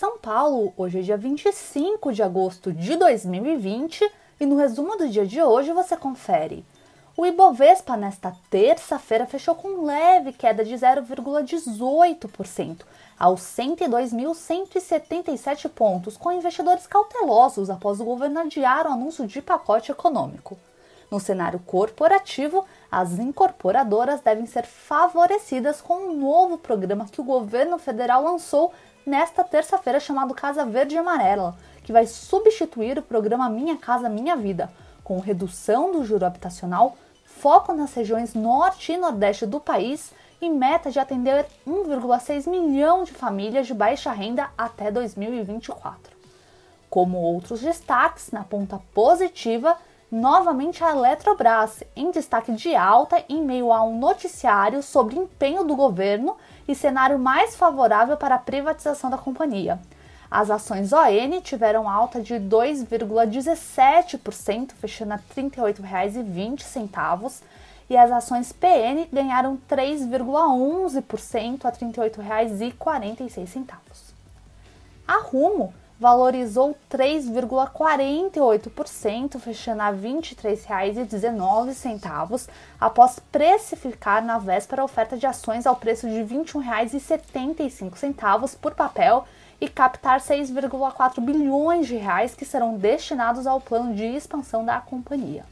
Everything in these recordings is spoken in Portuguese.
São Paulo, hoje é dia 25 de agosto de 2020 e no resumo do dia de hoje você confere. O Ibovespa nesta terça-feira fechou com leve queda de 0,18% aos 102.177 pontos, com investidores cautelosos após o governo adiar o anúncio de pacote econômico. No cenário corporativo, as incorporadoras devem ser favorecidas com um novo programa que o governo federal lançou nesta terça-feira chamado Casa Verde e Amarela, que vai substituir o programa Minha Casa Minha Vida, com redução do juro habitacional, foco nas regiões norte e nordeste do país e meta de atender 1,6 milhão de famílias de baixa renda até 2024. Como outros destaques, na ponta positiva, novamente a Eletrobras, em destaque de alta em meio a um noticiário sobre empenho do governo e cenário mais favorável para a privatização da companhia. As ações ON tiveram alta de 2,17%, fechando a R$ 38,20 e as ações PN ganharam 3,11% a R$ 38,46. A Rumo valorizou 3,48%, fechando a R$ 23,19, após precificar na véspera a oferta de ações ao preço de R$ 21,75 por papel e captar 6,4 bilhões de reais que serão destinados ao plano de expansão da companhia.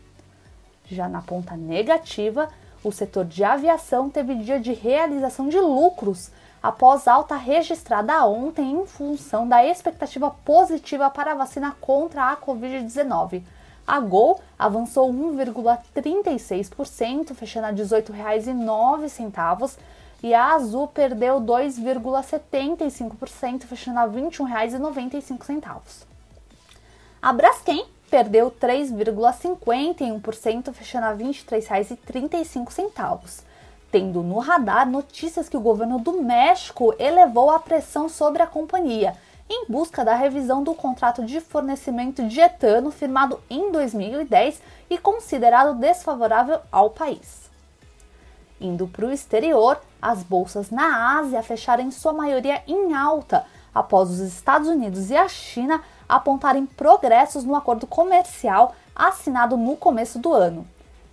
Já na ponta negativa, o setor de aviação teve dia de realização de lucros após alta registrada ontem em função da expectativa positiva para a vacina contra a Covid-19. A Gol avançou 1,36%, fechando a R$ 18,09, e a Azul perdeu 2,75%, fechando a R$ 21,95. A Braskem perdeu 3,51%, fechando a R$ 23,35, tendo no radar notícias que o governo do México elevou a pressão sobre a companhia em busca da revisão do contrato de fornecimento de etano firmado em 2010 e considerado desfavorável ao país. Indo para o exterior, as bolsas na Ásia fecharam em sua maioria em alta após os Estados Unidos e a China apontarem progressos no acordo comercial assinado no começo do ano.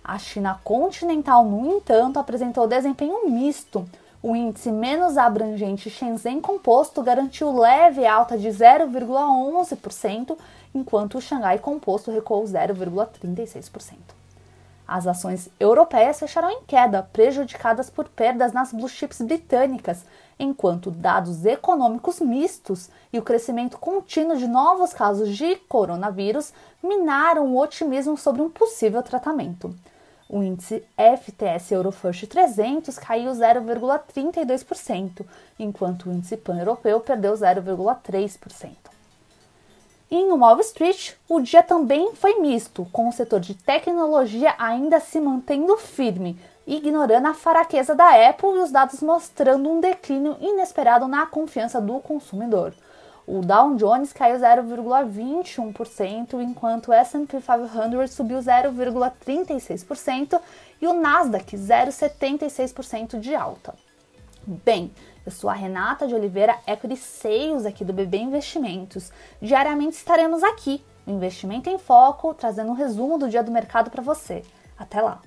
A China continental, no entanto, apresentou desempenho misto. O índice menos abrangente Shenzhen Composto garantiu leve alta de 0,11%, enquanto o Xangai Composto recuou 0,36%. As ações europeias fecharam em queda, prejudicadas por perdas nas blue chips britânicas, enquanto dados econômicos mistos e o crescimento contínuo de novos casos de coronavírus minaram o otimismo sobre um possível tratamento. O índice FTS Eurofirst 300 caiu 0,32%, enquanto o índice pan-europeu perdeu 0,3%. Em Wall Street, o dia também foi misto, com o setor de tecnologia ainda se mantendo firme, ignorando a fraqueza da Apple e os dados mostrando um declínio inesperado na confiança do consumidor. O Dow Jones caiu 0,21%, enquanto o S&P 500 subiu 0,36% e o Nasdaq 0,76% de alta. Bem, eu sou a Renata de Oliveira, Equity Sales aqui do BB Investimentos. Diariamente estaremos aqui, no Investimento em Foco, trazendo um resumo do dia do mercado para você. Até lá!